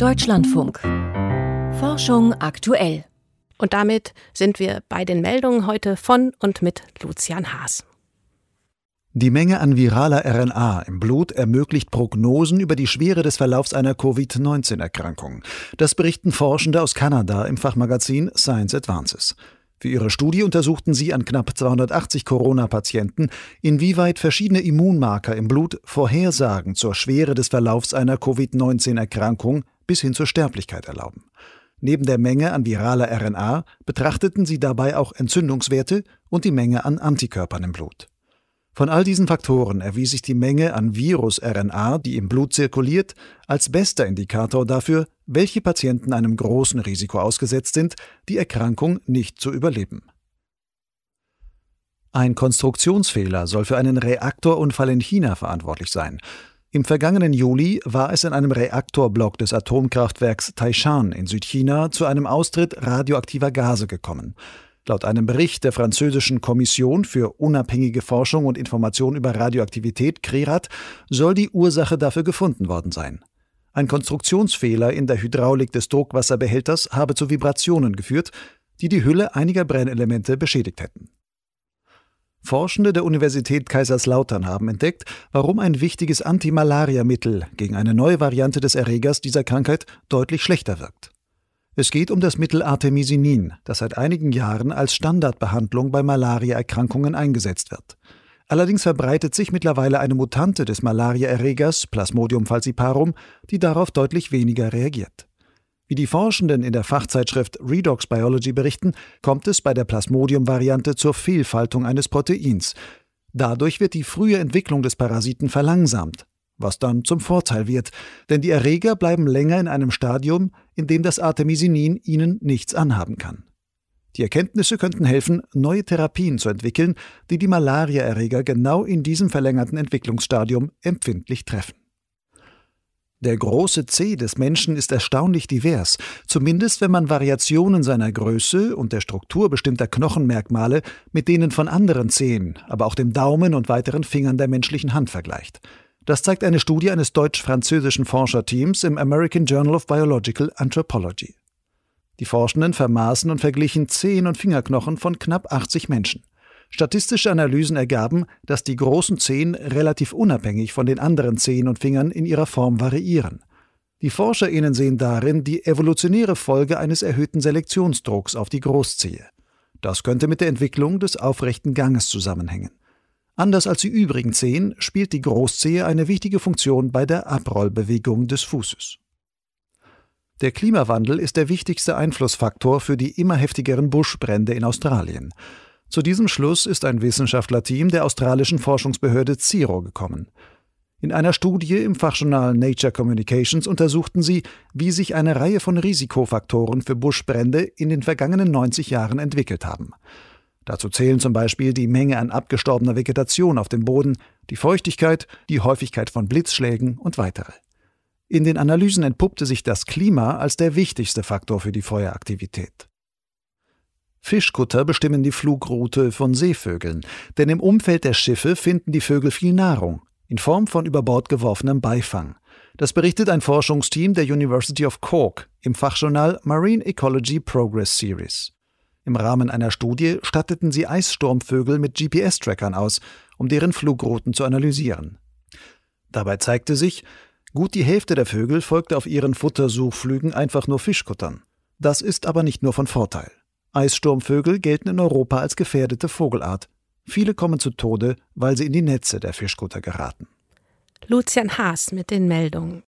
Deutschlandfunk. Forschung aktuell. Und damit sind wir bei den Meldungen heute von und mit Lucian Haas. Die Menge an viraler RNA im Blut ermöglicht Prognosen über die Schwere des Verlaufs einer Covid-19-Erkrankung. Das berichten Forschende aus Kanada im Fachmagazin Science Advances. Für ihre Studie untersuchten sie an knapp 280 Corona-Patienten, inwieweit verschiedene Immunmarker im Blut Vorhersagen zur Schwere des Verlaufs einer Covid-19-Erkrankung bis hin zur Sterblichkeit erlauben. Neben der Menge an viraler RNA betrachteten sie dabei auch Entzündungswerte und die Menge an Antikörpern im Blut. Von all diesen Faktoren erwies sich die Menge an Virus-RNA, die im Blut zirkuliert, als bester Indikator dafür, welche Patienten einem großen Risiko ausgesetzt sind, die Erkrankung nicht zu überleben. Ein Konstruktionsfehler soll für einen Reaktorunfall in China verantwortlich sein. Im vergangenen Juli war es in einem Reaktorblock des Atomkraftwerks Taishan in Südchina zu einem Austritt radioaktiver Gase gekommen. Laut einem Bericht der französischen Kommission für unabhängige Forschung und Information über Radioaktivität CRERAT soll die Ursache dafür gefunden worden sein. Ein Konstruktionsfehler in der Hydraulik des Druckwasserbehälters habe zu Vibrationen geführt, die die Hülle einiger Brennelemente beschädigt hätten. Forschende der Universität Kaiserslautern haben entdeckt, warum ein wichtiges Antimalariamittel gegen eine neue Variante des Erregers dieser Krankheit deutlich schlechter wirkt. Es geht um das Mittel Artemisinin, das seit einigen Jahren als Standardbehandlung bei Malariaerkrankungen eingesetzt wird. Allerdings verbreitet sich mittlerweile eine Mutante des Malariaerregers Plasmodium falciparum, die darauf deutlich weniger reagiert. Wie die Forschenden in der Fachzeitschrift Redox Biology berichten, kommt es bei der Plasmodium-Variante zur Fehlfaltung eines Proteins. Dadurch wird die frühe Entwicklung des Parasiten verlangsamt, was dann zum Vorteil wird, denn die Erreger bleiben länger in einem Stadium, in dem das Artemisinin ihnen nichts anhaben kann. Die Erkenntnisse könnten helfen, neue Therapien zu entwickeln, die die Malariaerreger genau in diesem verlängerten Entwicklungsstadium empfindlich treffen. Der große C des Menschen ist erstaunlich divers, zumindest wenn man Variationen seiner Größe und der Struktur bestimmter Knochenmerkmale mit denen von anderen Zehen, aber auch dem Daumen und weiteren Fingern der menschlichen Hand vergleicht. Das zeigt eine Studie eines deutsch-französischen Forscherteams im American Journal of Biological Anthropology. Die Forschenden vermaßen und verglichen Zehen und Fingerknochen von knapp 80 Menschen. Statistische Analysen ergaben, dass die großen Zehen relativ unabhängig von den anderen Zehen und Fingern in ihrer Form variieren. Die ForscherInnen sehen darin die evolutionäre Folge eines erhöhten Selektionsdrucks auf die Großzehe. Das könnte mit der Entwicklung des aufrechten Ganges zusammenhängen. Anders als die übrigen Zehen spielt die Großzehe eine wichtige Funktion bei der Abrollbewegung des Fußes. Der Klimawandel ist der wichtigste Einflussfaktor für die immer heftigeren Buschbrände in Australien. Zu diesem Schluss ist ein Wissenschaftlerteam der australischen Forschungsbehörde CIRO gekommen. In einer Studie im Fachjournal Nature Communications untersuchten sie, wie sich eine Reihe von Risikofaktoren für Buschbrände in den vergangenen 90 Jahren entwickelt haben. Dazu zählen zum Beispiel die Menge an abgestorbener Vegetation auf dem Boden, die Feuchtigkeit, die Häufigkeit von Blitzschlägen und weitere. In den Analysen entpuppte sich das Klima als der wichtigste Faktor für die Feueraktivität. Fischkutter bestimmen die Flugroute von Seevögeln, denn im Umfeld der Schiffe finden die Vögel viel Nahrung in Form von über Bord geworfenem Beifang. Das berichtet ein Forschungsteam der University of Cork im Fachjournal Marine Ecology Progress Series. Im Rahmen einer Studie statteten sie Eissturmvögel mit GPS-Trackern aus, um deren Flugrouten zu analysieren. Dabei zeigte sich, gut die Hälfte der Vögel folgte auf ihren Futtersuchflügen einfach nur Fischkuttern. Das ist aber nicht nur von Vorteil. Eissturmvögel gelten in Europa als gefährdete Vogelart. Viele kommen zu Tode, weil sie in die Netze der Fischkutter geraten. Lucian Haas mit den Meldungen.